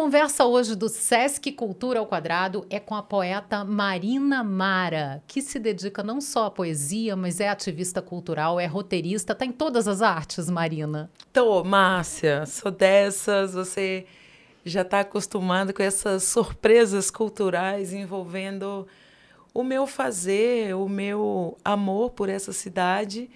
conversa hoje do Sesc Cultura ao Quadrado é com a poeta Marina Mara, que se dedica não só à poesia, mas é ativista cultural, é roteirista, tá em todas as artes, Marina. Tô, Márcia, sou dessas, você já está acostumada com essas surpresas culturais envolvendo o meu fazer, o meu amor por essa cidade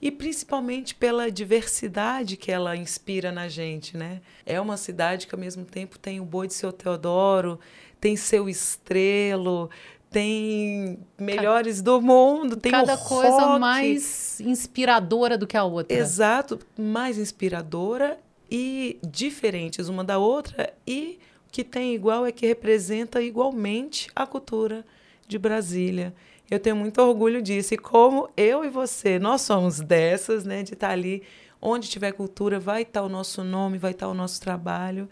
e principalmente pela diversidade que ela inspira na gente, né? É uma cidade que ao mesmo tempo tem o boi de seu Teodoro, tem seu estrelo, tem melhores do mundo, tem cada coisa mais inspiradora do que a outra. Exato, mais inspiradora e diferentes uma da outra e o que tem igual é que representa igualmente a cultura de Brasília. Eu tenho muito orgulho disso. E como eu e você, nós somos dessas, né? De estar ali, onde tiver cultura, vai estar o nosso nome, vai estar o nosso trabalho.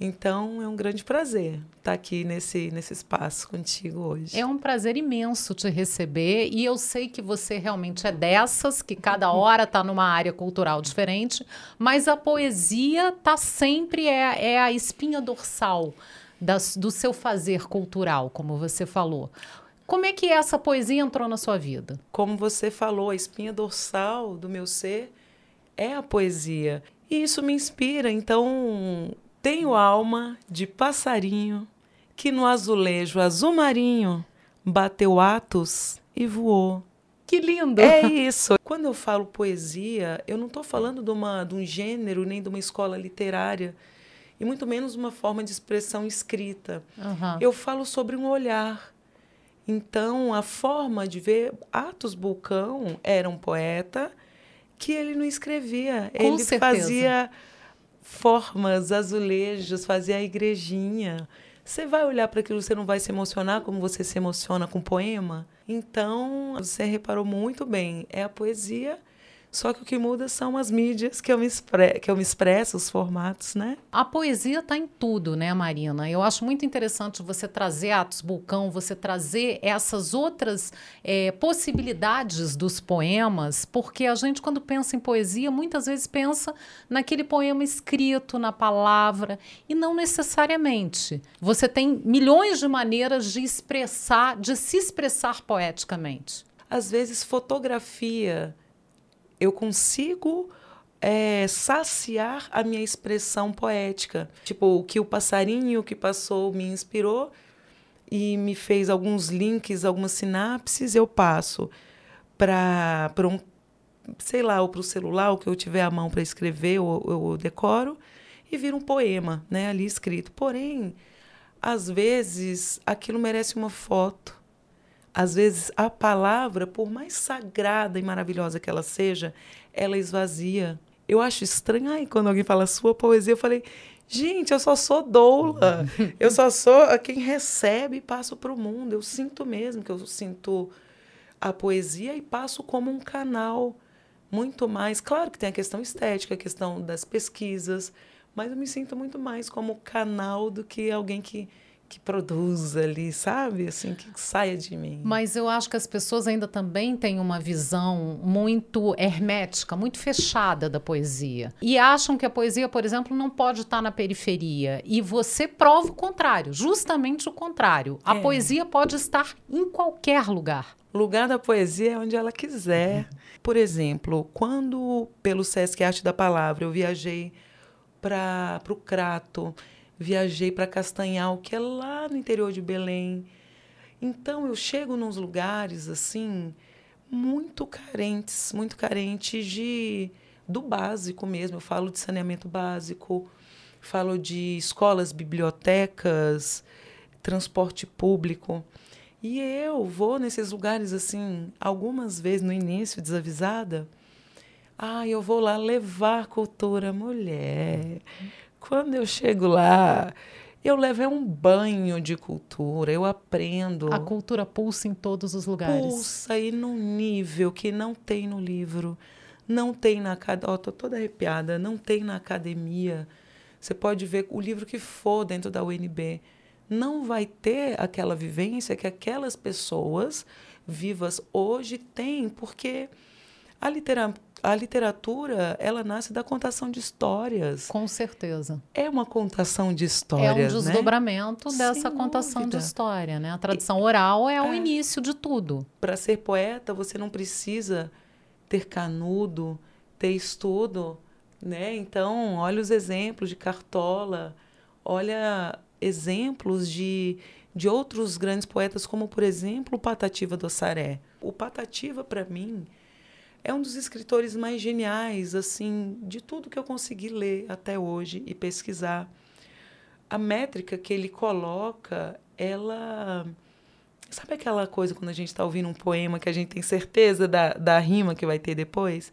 Então, é um grande prazer estar aqui nesse, nesse espaço contigo hoje. É um prazer imenso te receber e eu sei que você realmente é dessas, que cada hora está numa área cultural diferente, mas a poesia tá sempre é, é a espinha dorsal das, do seu fazer cultural, como você falou. Como é que essa poesia entrou na sua vida? Como você falou, a espinha dorsal do meu ser é a poesia. E isso me inspira. Então, tenho alma de passarinho que no azulejo azul marinho bateu atos e voou. Que lindo! É isso. Quando eu falo poesia, eu não estou falando de, uma, de um gênero nem de uma escola literária, e muito menos uma forma de expressão escrita. Uhum. Eu falo sobre um olhar então, a forma de ver Atos Bulcão era um poeta que ele não escrevia, Com ele certeza. fazia formas, azulejos, fazia a igrejinha. Você vai olhar para aquilo, você não vai se emocionar como você se emociona com poema? Então, você reparou muito bem, é a poesia só que o que muda são as mídias que eu me, expre que eu me expresso, os formatos, né? A poesia está em tudo, né, Marina? Eu acho muito interessante você trazer Atos Bulcão, você trazer essas outras é, possibilidades dos poemas, porque a gente, quando pensa em poesia, muitas vezes pensa naquele poema escrito, na palavra, e não necessariamente. Você tem milhões de maneiras de expressar, de se expressar poeticamente. Às vezes, fotografia eu consigo é, saciar a minha expressão poética. Tipo, o que o passarinho que passou me inspirou e me fez alguns links, algumas sinapses, eu passo para um, sei lá, ou para o celular, o que eu tiver à mão para escrever, eu, eu decoro, e vira um poema né, ali escrito. Porém, às vezes, aquilo merece uma foto às vezes a palavra, por mais sagrada e maravilhosa que ela seja, ela esvazia. Eu acho estranho, ai, quando alguém fala sua poesia, eu falei, gente, eu só sou doula. eu só sou quem recebe e passo para o mundo. Eu sinto mesmo que eu sinto a poesia e passo como um canal muito mais. Claro que tem a questão estética, a questão das pesquisas, mas eu me sinto muito mais como canal do que alguém que que produza ali, sabe? Assim, que saia de mim. Mas eu acho que as pessoas ainda também têm uma visão muito hermética, muito fechada da poesia. E acham que a poesia, por exemplo, não pode estar na periferia. E você prova o contrário, justamente o contrário. A é. poesia pode estar em qualquer lugar. O lugar da poesia é onde ela quiser. Por exemplo, quando pelo Sesc Arte da Palavra eu viajei para o Crato, viajei para Castanhal, que é lá no interior de Belém. Então eu chego nos lugares assim muito carentes, muito carentes de do básico mesmo. Eu falo de saneamento básico, falo de escolas, bibliotecas, transporte público. E eu vou nesses lugares assim, algumas vezes no início desavisada. Ah, eu vou lá levar cultura mulher. Quando eu chego lá, eu levo é um banho de cultura, eu aprendo. A cultura pulsa em todos os lugares. Pulsa e num nível que não tem no livro, não tem na academia. Oh, tô toda arrepiada, não tem na academia. Você pode ver o livro que for dentro da UNB. Não vai ter aquela vivência que aquelas pessoas vivas hoje têm, porque a, litera a literatura, ela nasce da contação de histórias. Com certeza. É uma contação de histórias, É um né? desdobramento Sem dessa contação dúvida. de história, né? A tradição oral é o É. início de tudo. Para ser poeta, você não precisa ter canudo, ter estudo, né? Então, olha os exemplos de Cartola, olha exemplos de, de outros grandes poetas, como, por exemplo, o Patativa do Assaré. O Patativa, para mim, é um dos escritores mais geniais, assim, de tudo que eu consegui ler até hoje e pesquisar. A métrica que ele coloca, ela Sabe aquela coisa quando a gente está ouvindo um poema que a gente tem certeza da, da rima que vai ter depois?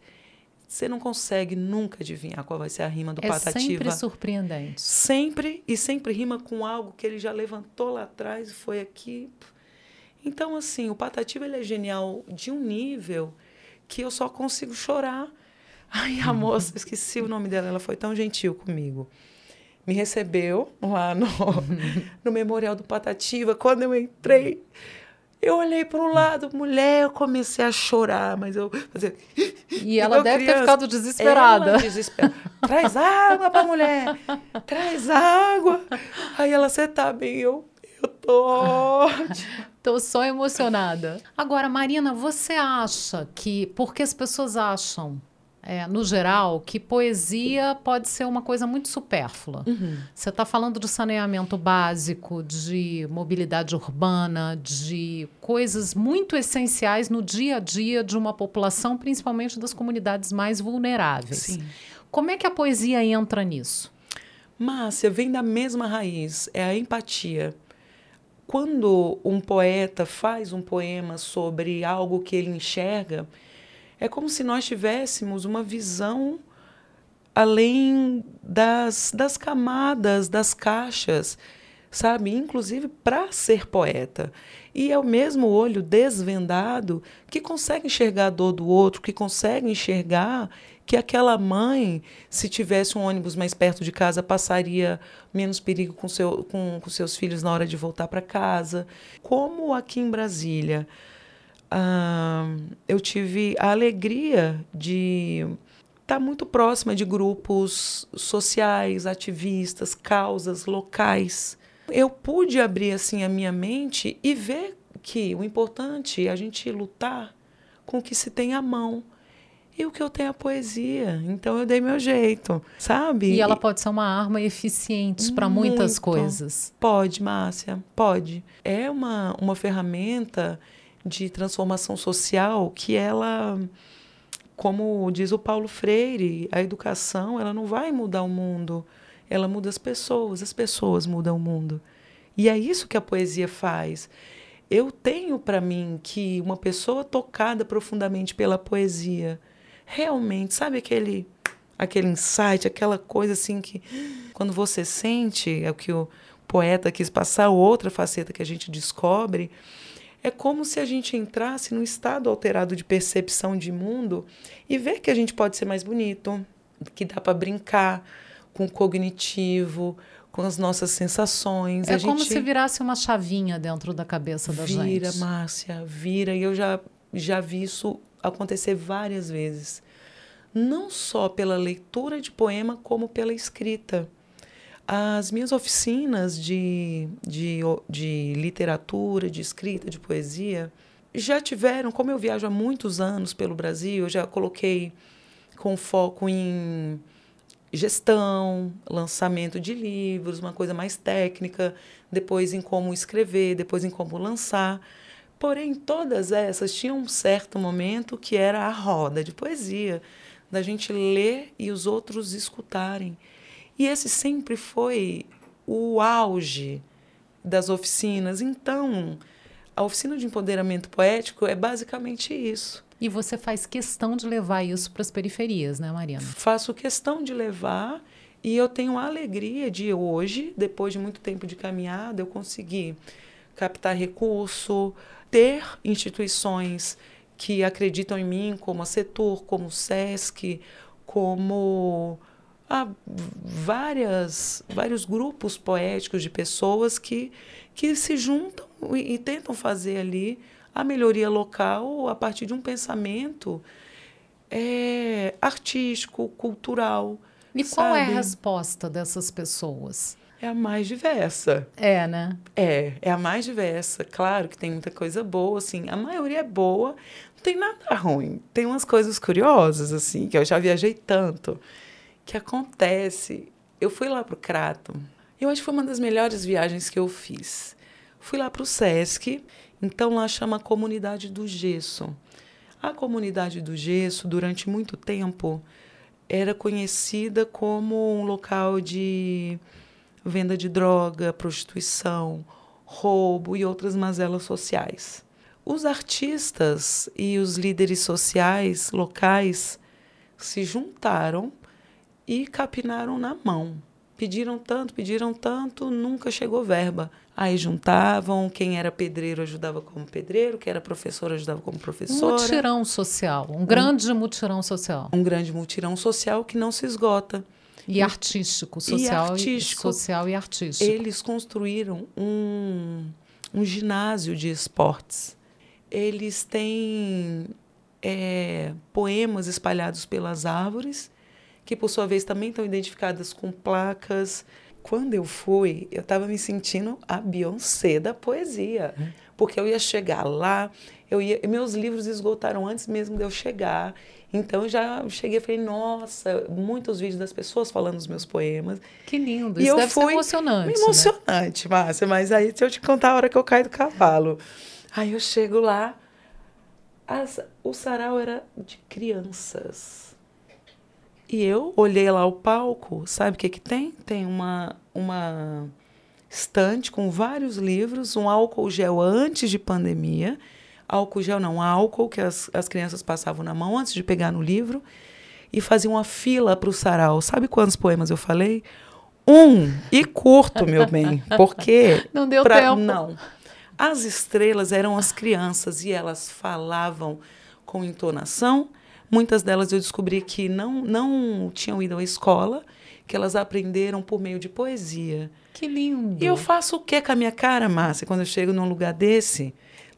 Você não consegue nunca adivinhar qual vai ser a rima do é Patativa. sempre surpreendente. Sempre, e sempre rima com algo que ele já levantou lá atrás e foi aqui. Então, assim, o Patativa ele é genial de um nível que eu só consigo chorar. Ai, a moça, esqueci o nome dela, ela foi tão gentil comigo. Me recebeu lá no, no Memorial do Patativa. Quando eu entrei, eu olhei para um lado, mulher, eu comecei a chorar, mas eu fazia. E ela deve ter criança. ficado desesperada. Traz água pra mulher. Traz água. Aí ela, você tá bem? Eu tô ótima. Tô só emocionada. Agora, Marina, você acha que. Porque as pessoas acham, é, no geral, que poesia pode ser uma coisa muito supérflua. Você está falando de saneamento básico, de mobilidade urbana, de coisas muito essenciais no dia a dia de uma população, principalmente das comunidades mais vulneráveis. Sim. Como é que a poesia entra nisso? Márcia, vem da mesma raiz, é a empatia. Quando um poeta faz um poema sobre algo que ele enxerga, é como se nós tivéssemos uma visão além das, das camadas, das caixas, sabe? Inclusive para ser poeta. E é o mesmo olho desvendado que consegue enxergar a dor do outro, que consegue enxergar que aquela mãe, se tivesse um ônibus mais perto de casa, passaria menos perigo com, seu, com, com seus filhos na hora de voltar para casa. Como aqui em Brasília, ah, eu tive a alegria de estar muito próxima de grupos sociais, ativistas, causas locais. Eu pude abrir assim a minha mente e ver que o importante é a gente lutar com o que se tem à mão. E o que eu tenho é a poesia. Então eu dei meu jeito, sabe? E ela pode ser uma arma eficiente para muitas coisas. Pode, Márcia, pode. É uma, uma ferramenta de transformação social que ela, como diz o Paulo Freire, a educação ela não vai mudar o mundo, ela muda as pessoas, as pessoas mudam o mundo. E é isso que a poesia faz. Eu tenho para mim que uma pessoa tocada profundamente pela poesia, realmente, sabe aquele aquele insight, aquela coisa assim que quando você sente, é o que o poeta quis passar, outra faceta que a gente descobre, é como se a gente entrasse num estado alterado de percepção de mundo e ver que a gente pode ser mais bonito, que dá para brincar com o cognitivo, com as nossas sensações. É a como gente se virasse uma chavinha dentro da cabeça da vira, gente. Márcia, vira. E eu já, já vi isso acontecer várias vezes. Não só pela leitura de poema, como pela escrita. As minhas oficinas de, de, de literatura, de escrita, de poesia, já tiveram, como eu viajo há muitos anos pelo Brasil, eu já coloquei com foco em gestão, lançamento de livros, uma coisa mais técnica, depois em como escrever, depois em como lançar. Porém, todas essas tinham um certo momento que era a roda de poesia, da gente ler e os outros escutarem. E esse sempre foi o auge das oficinas. Então, a oficina de empoderamento poético é basicamente isso. E você faz questão de levar isso para as periferias, né, Marina? Faço questão de levar e eu tenho a alegria de hoje, depois de muito tempo de caminhada, eu conseguir captar recurso, ter instituições que acreditam em mim, como a Setor, como o SESC, como ah, várias, vários grupos poéticos de pessoas que, que se juntam e, e tentam fazer ali a melhoria local a partir de um pensamento é, artístico, cultural. E sabe? qual é a resposta dessas pessoas? É a mais diversa. É, né? É, é a mais diversa. Claro que tem muita coisa boa, assim. A maioria é boa, não tem nada ruim. Tem umas coisas curiosas, assim, que eu já viajei tanto, que acontece. Eu fui lá pro Crato. Eu acho que foi uma das melhores viagens que eu fiz. Fui lá pro Sesc, então lá chama Comunidade do Gesso. A Comunidade do Gesso, durante muito tempo, era conhecida como um local de venda de droga, prostituição, roubo e outras mazelas sociais. Os artistas e os líderes sociais locais se juntaram e capinaram na mão. Pediram tanto, pediram tanto, nunca chegou verba. Aí juntavam, quem era pedreiro ajudava como pedreiro, quem era professor ajudava como professora. Um mutirão social, um grande um, mutirão social. Um grande mutirão social que não se esgota. E artístico, social e, artístico, e, social e artístico. Eles construíram um, um ginásio de esportes. Eles têm é, poemas espalhados pelas árvores, que por sua vez também estão identificadas com placas. Quando eu fui, eu estava me sentindo a Beyoncé da poesia, hum. porque eu ia chegar lá, eu ia, meus livros esgotaram antes mesmo de eu chegar. Então já cheguei e falei, nossa, muitos vídeos das pessoas falando os meus poemas. Que lindo, e isso eu deve fui ser emocionante. Emocionante, né? Márcia, mas aí se eu te contar a hora que eu caio do cavalo. Aí eu chego lá, as, o sarau era de crianças. E eu olhei lá o palco, sabe o que que tem? Tem uma, uma estante com vários livros, um álcool gel antes de pandemia álcool gel não, álcool que as, as crianças passavam na mão antes de pegar no livro e faziam uma fila para o sarau. Sabe quantos poemas eu falei? Um e curto, meu bem, porque não deu pra, tempo. Não. As estrelas eram as crianças e elas falavam com entonação. Muitas delas eu descobri que não não tinham ido à escola, que elas aprenderam por meio de poesia. Que lindo. E eu faço o que com a minha cara, Márcia, quando eu chego num lugar desse?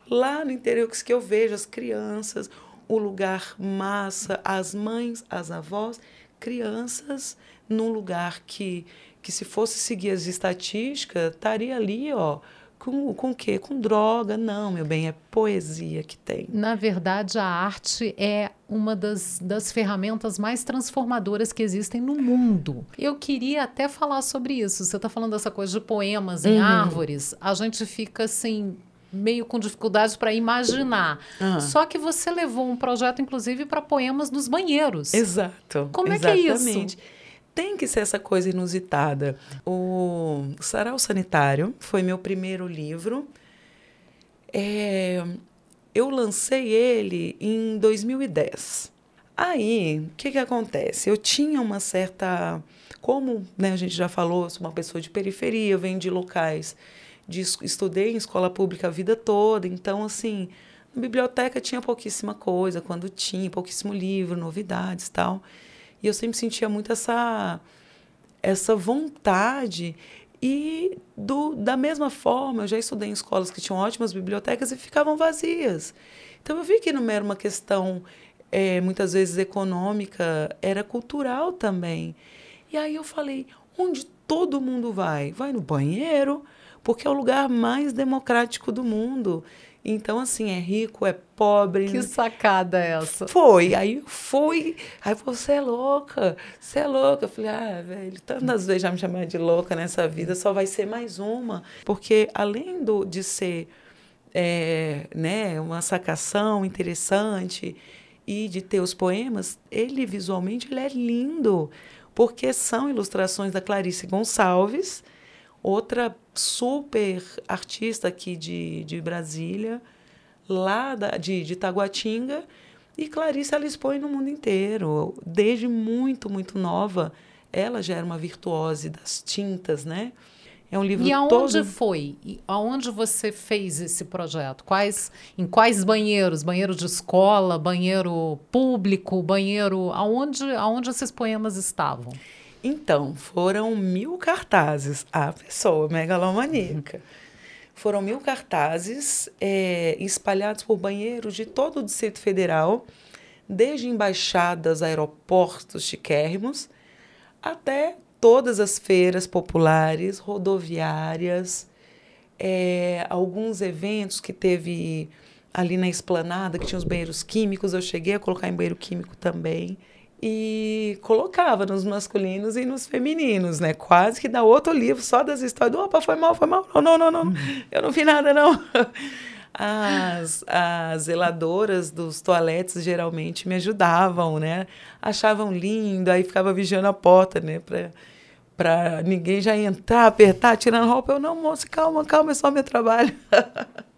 Lá no interior que eu vejo as crianças, o lugar massa, as mães, as avós, crianças num lugar que, que se fosse seguir as estatísticas, estaria ali, ó, com, com o quê? Com droga? Não, meu bem, é poesia que tem. Na verdade, a arte é uma das, das ferramentas mais transformadoras que existem no mundo. Eu queria até falar sobre isso. Você está falando dessa coisa de poemas em uhum. árvores. A gente fica assim meio com dificuldades para imaginar. Uhum. Só que você levou um projeto, inclusive, para poemas nos banheiros. Exato. Como exatamente. é que é isso? Tem que ser essa coisa inusitada. O Sarau Sanitário foi meu primeiro livro. É, eu lancei ele em 2010. Aí, o que, que acontece? Eu tinha uma certa. Como né, a gente já falou, sou uma pessoa de periferia, eu venho de locais de estudei em escola pública a vida toda, então assim, na biblioteca tinha pouquíssima coisa, quando tinha pouquíssimo livro, novidades, tal. E eu sempre sentia muito essa essa vontade e do, da mesma forma, eu já estudei em escolas que tinham ótimas bibliotecas e ficavam vazias. Então eu vi que não era uma questão é, muitas vezes econômica, era cultural também. E aí eu falei, onde todo mundo vai? Vai no banheiro, porque é o lugar mais democrático do mundo. Então, assim, é rico, é pobre. Que sacada essa? Foi. Aí fui. Aí você é louca, você é louca. Eu falei, ah, velho, tantas vezes já me chamaram de louca nessa vida, só vai ser mais uma. Porque além do, de ser é, né, uma sacação interessante e de ter os poemas, ele visualmente ele é lindo. Porque são ilustrações da Clarice Gonçalves outra super artista aqui de, de Brasília, lá da, de, de Taguatinga, e Clarice ela expõe no mundo inteiro. Desde muito, muito nova, ela já era uma virtuose das tintas, né? É um livro e aonde todo... foi? E aonde você fez esse projeto? Quais, em quais banheiros? Banheiro de escola, banheiro público, banheiro... Aonde, aonde esses poemas estavam? Então, foram mil cartazes. A pessoa megalomaníaca. Foram mil cartazes é, espalhados por banheiros de todo o Distrito Federal, desde embaixadas, aeroportos chiquérrimos, até todas as feiras populares, rodoviárias, é, alguns eventos que teve ali na esplanada, que tinha os banheiros químicos, eu cheguei a colocar em banheiro químico também. E colocava nos masculinos e nos femininos, né? Quase que dá outro livro só das histórias. Opa, foi mal, foi mal. Não, não, não, não. Eu não vi nada, não. As, as zeladoras dos toaletes geralmente me ajudavam, né? Achavam lindo, aí ficava vigiando a porta, né? Pra, pra ninguém já entrar, apertar, tirando roupa. Eu, não, moço, calma, calma, é só meu trabalho.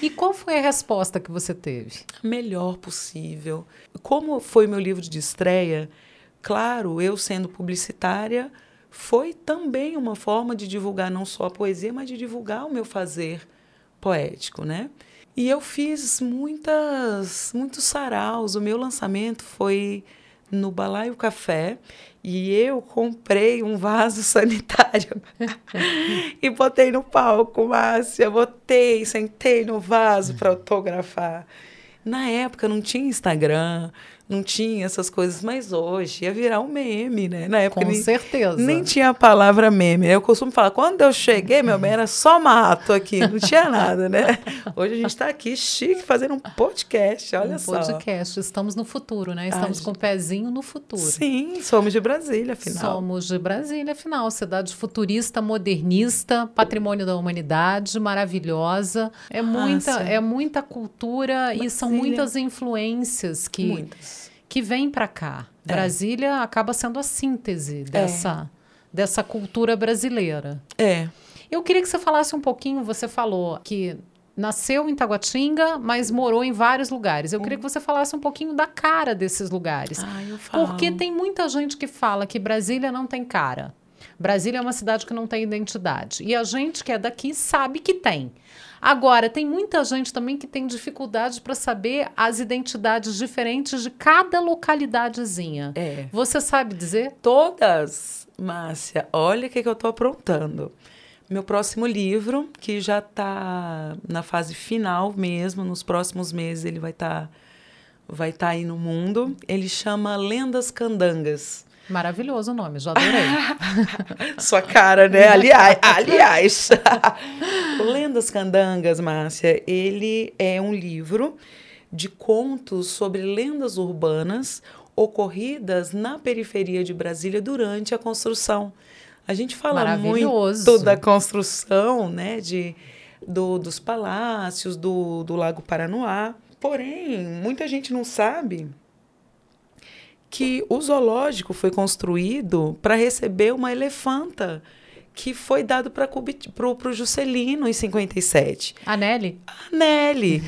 E qual foi a resposta que você teve? Melhor possível. Como foi meu livro de estreia, claro, eu sendo publicitária, foi também uma forma de divulgar não só a poesia, mas de divulgar o meu fazer poético, né? E eu fiz muitas, muitos saraus. O meu lançamento foi no Balaio Café e eu comprei um vaso sanitário e botei no palco, Márcia. Botei, sentei no vaso para autografar. Na época não tinha Instagram, não tinha essas coisas, mas hoje ia virar um meme, né? Na época Com nem, certeza. Nem tinha a palavra meme. Eu costumo falar, quando eu cheguei, meu bem, era só mato aqui, não tinha nada, né? Hoje a gente está aqui chique fazendo um podcast, olha um só. podcast. Estamos no futuro, né? Estamos Ai, com o pezinho no futuro. Sim, somos de Brasília, afinal. Somos de Brasília, afinal. Cidade futurista, modernista, patrimônio da humanidade, maravilhosa. É, muita, é muita cultura Brasília. e são muitas influências que... Muitas que vem para cá. É. Brasília acaba sendo a síntese dessa, é. dessa cultura brasileira. É. Eu queria que você falasse um pouquinho, você falou que nasceu em Taguatinga, mas morou em vários lugares. Eu queria que você falasse um pouquinho da cara desses lugares. Ah, eu falo. Porque tem muita gente que fala que Brasília não tem cara. Brasília é uma cidade que não tem identidade. E a gente que é daqui sabe que tem. Agora, tem muita gente também que tem dificuldade para saber as identidades diferentes de cada localidadezinha. É. Você sabe dizer? Todas, Márcia. Olha o que, que eu estou aprontando. Meu próximo livro, que já está na fase final mesmo, nos próximos meses ele vai estar tá, vai tá aí no mundo. Ele chama Lendas Candangas. Maravilhoso o nome, já adorei. Sua cara, né? Aliás, aliás. Lendas Candangas, Márcia, ele é um livro de contos sobre lendas urbanas ocorridas na periferia de Brasília durante a construção. A gente fala muito da construção, né, de, do, dos palácios, do, do Lago Paranoá. Porém, muita gente não sabe que o zoológico foi construído para receber uma elefanta que foi dado para o Juscelino em 57. A Nelly? A Nelly.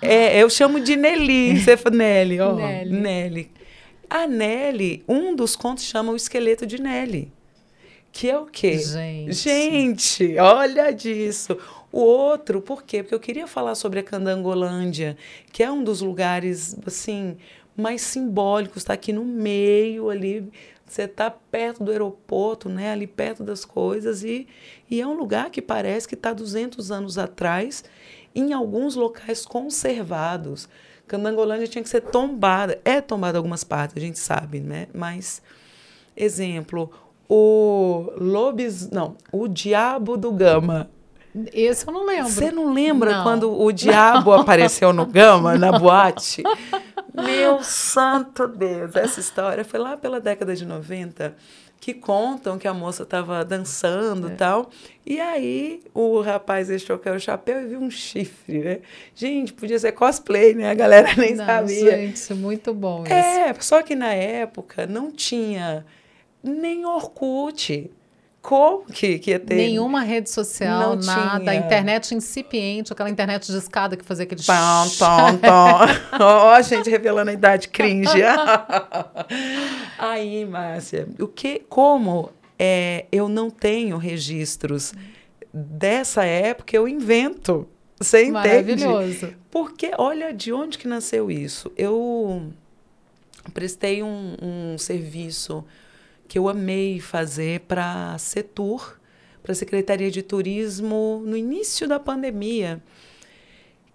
é, eu chamo de Nelly. Você fala Nelly, ó. Nelly. Nelly. A Nelly, um dos contos chama O Esqueleto de Nelly. Que é o quê? Gente. Gente, olha disso. O outro, por quê? Porque eu queria falar sobre a Candangolândia, que é um dos lugares, assim, mais simbólicos, está aqui no meio ali, você está perto do aeroporto, né, ali perto das coisas, e, e é um lugar que parece que está 200 anos atrás, em alguns locais conservados. Candangolândia tinha que ser tombada, é tombada algumas partes, a gente sabe, né? Mas, exemplo, o Lobis, não, o Diabo do Gama, esse eu não lembro. Você não lembra não. quando o diabo apareceu no Gama, na boate? Meu santo Deus! Essa história foi lá pela década de 90 que contam que a moça estava dançando e é. tal. E aí o rapaz deixou cair o chapéu e viu um chifre, né? Gente, podia ser cosplay, né? A galera nem não, sabia. Gente, muito bom isso. É, só que na época não tinha nem Orkut. Como que, que ia ter? Nenhuma rede social, não nada. Tinha. Internet incipiente, aquela internet de escada que fazia aquele... Tom, tom, tom. Ó, a gente revelando a idade cringe. Aí, Márcia, o que, como é, eu não tenho registros dessa época, eu invento. Você entende? Maravilhoso. Porque, olha, de onde que nasceu isso? Eu prestei um, um serviço que eu amei fazer para a Setur, para a Secretaria de Turismo, no início da pandemia,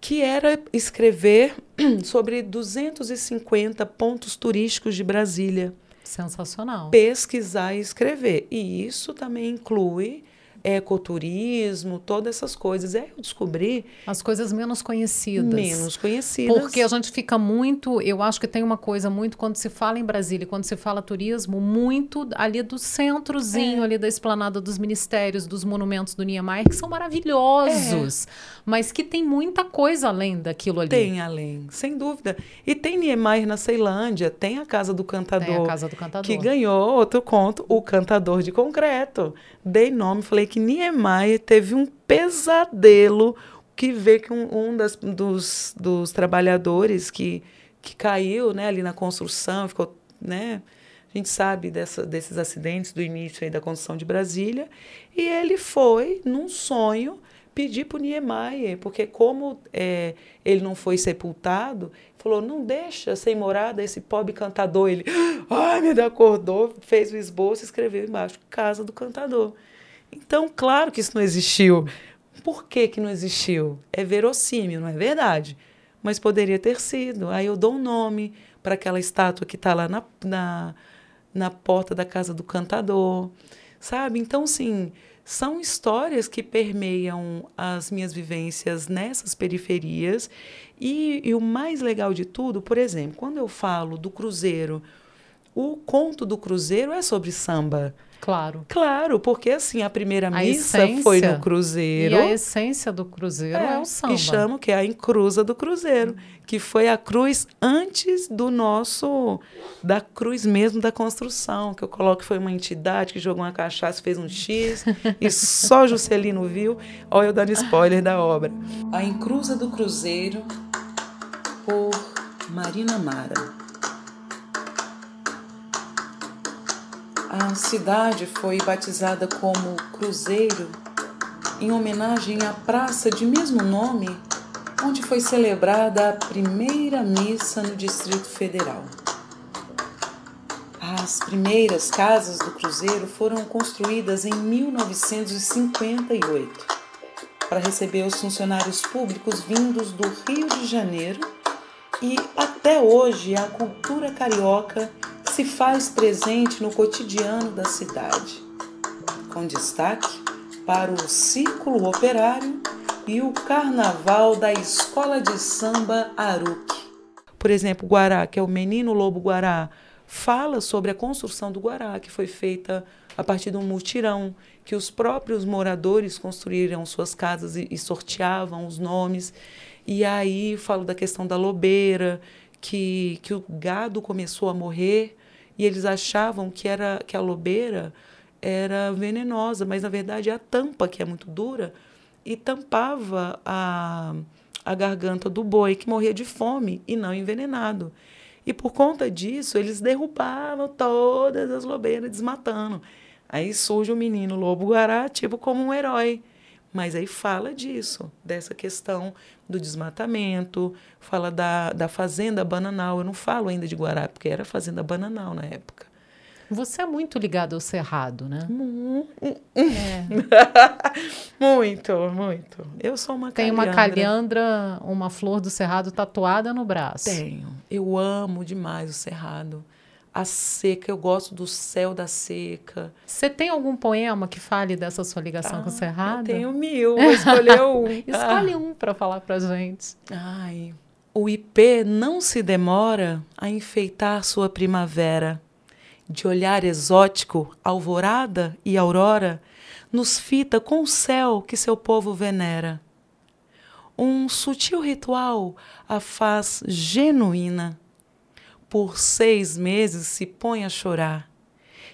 que era escrever sobre 250 pontos turísticos de Brasília. Sensacional. Pesquisar e escrever. E isso também inclui ecoturismo, todas essas coisas. Aí eu descobri. As coisas menos conhecidas. Menos conhecidas. Porque a gente fica muito. Eu acho que tem uma coisa muito, quando se fala em Brasília, quando se fala turismo, muito ali do centrozinho, é. ali da esplanada dos ministérios, dos monumentos do Niemeyer, que são maravilhosos. É. Mas que tem muita coisa além daquilo ali. Tem além, sem dúvida. E tem Niemeyer na Ceilândia, tem a Casa do Cantador. Tem a Casa do Cantador. Que ganhou outro conto, O Cantador de Concreto. Dei nome, falei que que Niemeyer teve um pesadelo que vê que um, um das, dos, dos trabalhadores que, que caiu né, ali na construção, ficou, né, a gente sabe dessa, desses acidentes do início aí da construção de Brasília, e ele foi, num sonho, pedir para o Niemeyer, porque como é, ele não foi sepultado, falou, não deixa sem morada esse pobre cantador. Ele, ai, me acordou, fez o esboço e escreveu embaixo, Casa do Cantador. Então, claro que isso não existiu. Por que, que não existiu? É verossímil, não é verdade? Mas poderia ter sido. Aí eu dou um nome para aquela estátua que está lá na, na, na porta da casa do cantador, sabe? Então, sim, são histórias que permeiam as minhas vivências nessas periferias. E, e o mais legal de tudo, por exemplo, quando eu falo do Cruzeiro, o conto do Cruzeiro é sobre samba. Claro. Claro, porque assim, a primeira a missa essência, foi no Cruzeiro. E a essência do Cruzeiro é, é o samba. E chamo que é a encruza do Cruzeiro, que foi a cruz antes do nosso, da cruz mesmo da construção, que eu coloco que foi uma entidade que jogou uma cachaça, fez um X, e só Juscelino viu. Olha eu dando spoiler da obra. A encruza do Cruzeiro, por Marina Mara. A cidade foi batizada como Cruzeiro em homenagem à praça de mesmo nome, onde foi celebrada a primeira missa no Distrito Federal. As primeiras casas do Cruzeiro foram construídas em 1958 para receber os funcionários públicos vindos do Rio de Janeiro e até hoje a cultura carioca se faz presente no cotidiano da cidade, com destaque para o Círculo Operário e o Carnaval da Escola de Samba Aruque. Por exemplo, Guará, que é o Menino Lobo Guará, fala sobre a construção do Guará, que foi feita a partir de um mutirão, que os próprios moradores construíram suas casas e, e sorteavam os nomes. E aí falo da questão da lobeira, que, que o gado começou a morrer e eles achavam que era que a lobeira era venenosa, mas na verdade é a tampa que é muito dura e tampava a, a garganta do boi que morria de fome e não envenenado. E por conta disso, eles derrubavam todas as lobeiras, desmatando. Aí surge o menino lobo-guará, tipo como um herói. Mas aí fala disso, dessa questão do desmatamento, fala da, da fazenda bananal. Eu não falo ainda de Guará, porque era fazenda bananal na época. Você é muito ligado ao cerrado, né? É. muito, muito. Eu sou uma Tem calhandra. uma calhandra, uma flor do cerrado tatuada no braço. Tenho. Eu amo demais o cerrado a seca, eu gosto do céu da seca. Você tem algum poema que fale dessa sua ligação ah, com o Cerrado? Eu tenho mil, vou escolher um. Escolhe ah. um para falar para gente. Ai, o IP não se demora a enfeitar sua primavera. De olhar exótico, alvorada e aurora, nos fita com o céu que seu povo venera. Um sutil ritual a faz genuína por seis meses se põe a chorar.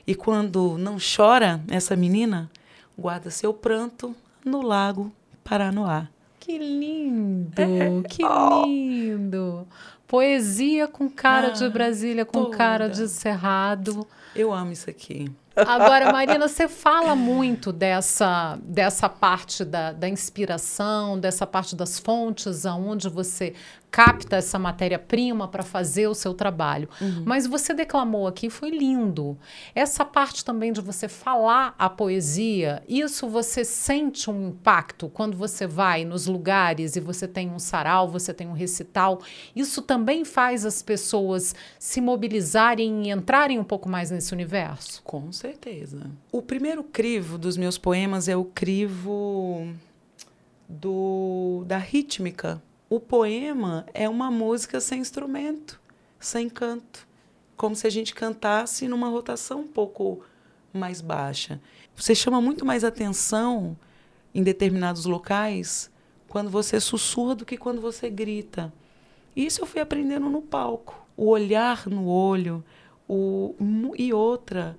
E quando não chora, essa menina guarda seu pranto no lago Paranoá. Que lindo, é. que oh. lindo. Poesia com cara ah, de Brasília, com toda. cara de Cerrado. Eu amo isso aqui. Agora, Marina, você fala muito dessa, dessa parte da, da inspiração, dessa parte das fontes, aonde você capta essa matéria-prima para fazer o seu trabalho. Uhum. Mas você declamou aqui, foi lindo. Essa parte também de você falar a poesia, isso você sente um impacto quando você vai nos lugares e você tem um sarau, você tem um recital. Isso também faz as pessoas se mobilizarem e entrarem um pouco mais nesse universo? Com certeza. O primeiro crivo dos meus poemas é o crivo do, da rítmica o poema é uma música sem instrumento, sem canto, como se a gente cantasse numa rotação um pouco mais baixa. Você chama muito mais atenção em determinados locais quando você sussurra do que quando você grita. Isso eu fui aprendendo no palco. O olhar no olho, o e outra,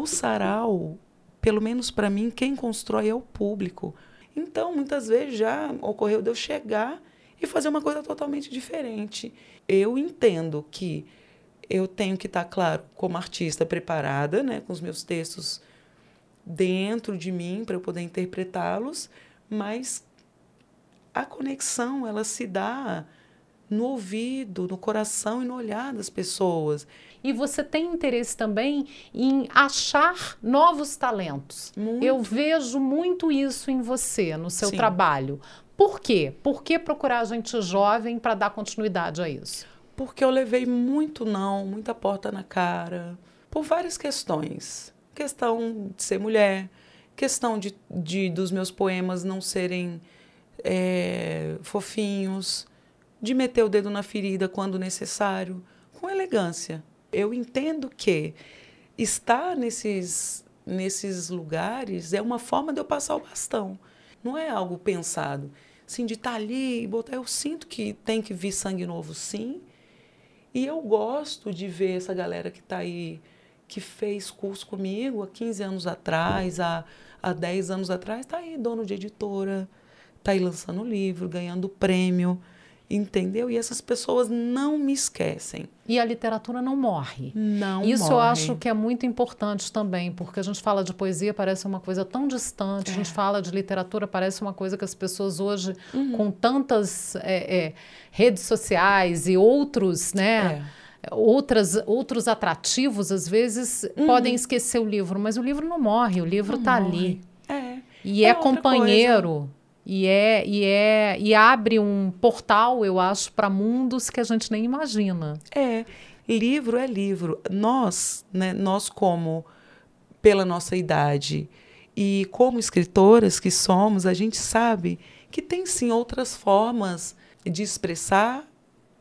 o sarau, pelo menos para mim, quem constrói é o público. Então, muitas vezes já ocorreu de eu chegar e fazer uma coisa totalmente diferente. Eu entendo que eu tenho que estar, claro, como artista preparada, né, com os meus textos dentro de mim para eu poder interpretá-los, mas a conexão ela se dá no ouvido, no coração e no olhar das pessoas. E você tem interesse também em achar novos talentos. Muito. Eu vejo muito isso em você, no seu Sim. trabalho. Por quê? Por que procurar gente jovem para dar continuidade a isso? Porque eu levei muito não, muita porta na cara, por várias questões. Questão de ser mulher, questão de, de dos meus poemas não serem é, fofinhos, de meter o dedo na ferida quando necessário, com elegância. Eu entendo que estar nesses, nesses lugares é uma forma de eu passar o bastão. Não é algo pensado assim, de estar tá ali e botar. Eu sinto que tem que vir sangue novo, sim. E eu gosto de ver essa galera que está aí, que fez curso comigo há 15 anos atrás, há, há 10 anos atrás, está aí, dono de editora, está aí lançando livro, ganhando prêmio. Entendeu? E essas pessoas não me esquecem. E a literatura não morre. Não Isso morre. eu acho que é muito importante também, porque a gente fala de poesia, parece uma coisa tão distante, é. a gente é. fala de literatura, parece uma coisa que as pessoas hoje, uhum. com tantas é, é, redes sociais e outros, né? É. Outras, outros atrativos, às vezes, uhum. podem esquecer o livro, mas o livro não morre, o livro está ali. É. E é, companheiro. E é, e é e abre um portal, eu acho, para mundos que a gente nem imagina. É, livro é livro. Nós, né, nós como pela nossa idade e como escritoras que somos, a gente sabe que tem sim outras formas de expressar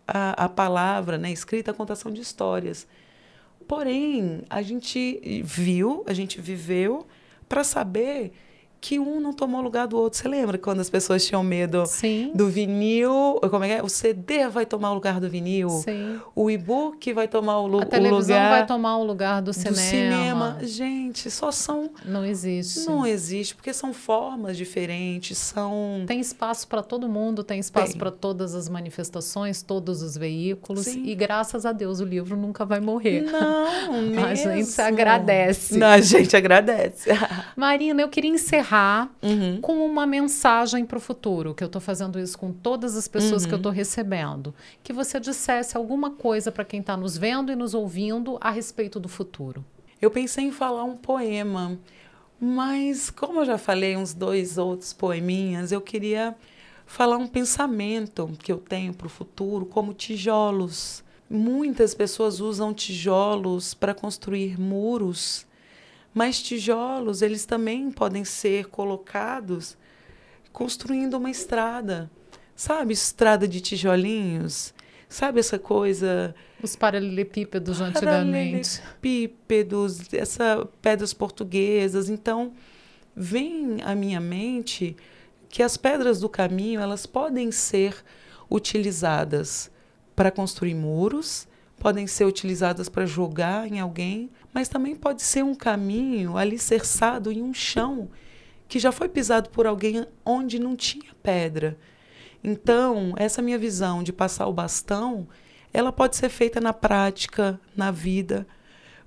a, a palavra, né, escrita, a contação de histórias. Porém, a gente viu, a gente viveu para saber que um não tomou lugar do outro. Você lembra quando as pessoas tinham medo Sim. do vinil? Como é que é? O CD vai tomar o lugar do vinil. Sim. O e-book vai tomar o, lu A televisão lugar vai tomar o lugar do, do cinema. cinema. Gente, só são Não existe. Não existe, porque são formas diferentes, são Tem espaço para todo mundo, tem espaço para todas as manifestações, todos os veículos Sim. e graças a Deus o livro nunca vai morrer. Não, mesmo. A gente agradece. Não, a gente agradece. Marina, eu queria encerrar encerrar uhum. com uma mensagem para o futuro, que eu estou fazendo isso com todas as pessoas uhum. que eu estou uhum. recebendo. Que você dissesse alguma coisa para quem está nos vendo e nos ouvindo a respeito do futuro. Eu pensei em falar um poema, mas como eu já falei uns dois outros poeminhas, eu queria falar um pensamento que eu tenho para o futuro como tijolos. Muitas pessoas usam tijolos para construir muros mas tijolos, eles também podem ser colocados construindo uma estrada. Sabe, estrada de tijolinhos? Sabe essa coisa. Os paralelepípedos antigamente. Paralelepípedos, essas pedras portuguesas. Então, vem à minha mente que as pedras do caminho elas podem ser utilizadas para construir muros, podem ser utilizadas para jogar em alguém, mas também pode ser um caminho alicerçado em um chão que já foi pisado por alguém onde não tinha pedra. Então, essa minha visão de passar o bastão, ela pode ser feita na prática, na vida,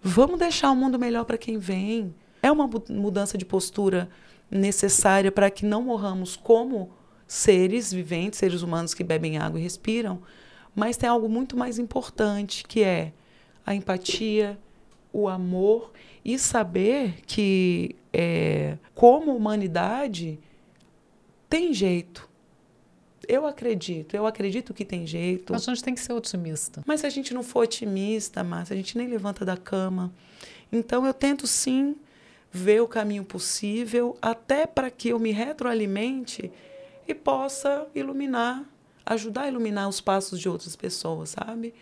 Vamos deixar o mundo melhor para quem vem. É uma mudança de postura necessária para que não morramos como seres viventes, seres humanos que bebem água e respiram, mas tem algo muito mais importante, que é a empatia, o amor e saber que, é, como humanidade, tem jeito. Eu acredito, eu acredito que tem jeito. Mas a gente tem que ser otimista. Mas se a gente não for otimista, Márcia, a gente nem levanta da cama. Então eu tento sim ver o caminho possível, até para que eu me retroalimente e possa iluminar, ajudar a iluminar os passos de outras pessoas, sabe?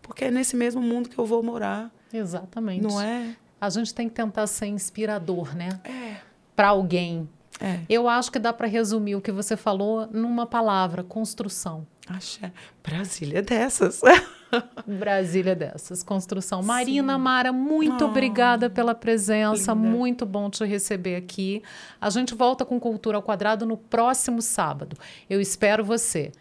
Porque é nesse mesmo mundo que eu vou morar. Exatamente. Não é? A gente tem que tentar ser inspirador, né? É. Para alguém. É. Eu acho que dá para resumir o que você falou numa palavra: construção. Axé. Brasília é dessas. Brasília é dessas, construção. Marina Mara, muito oh, obrigada pela presença, linda. muito bom te receber aqui. A gente volta com Cultura ao Quadrado no próximo sábado. Eu espero você.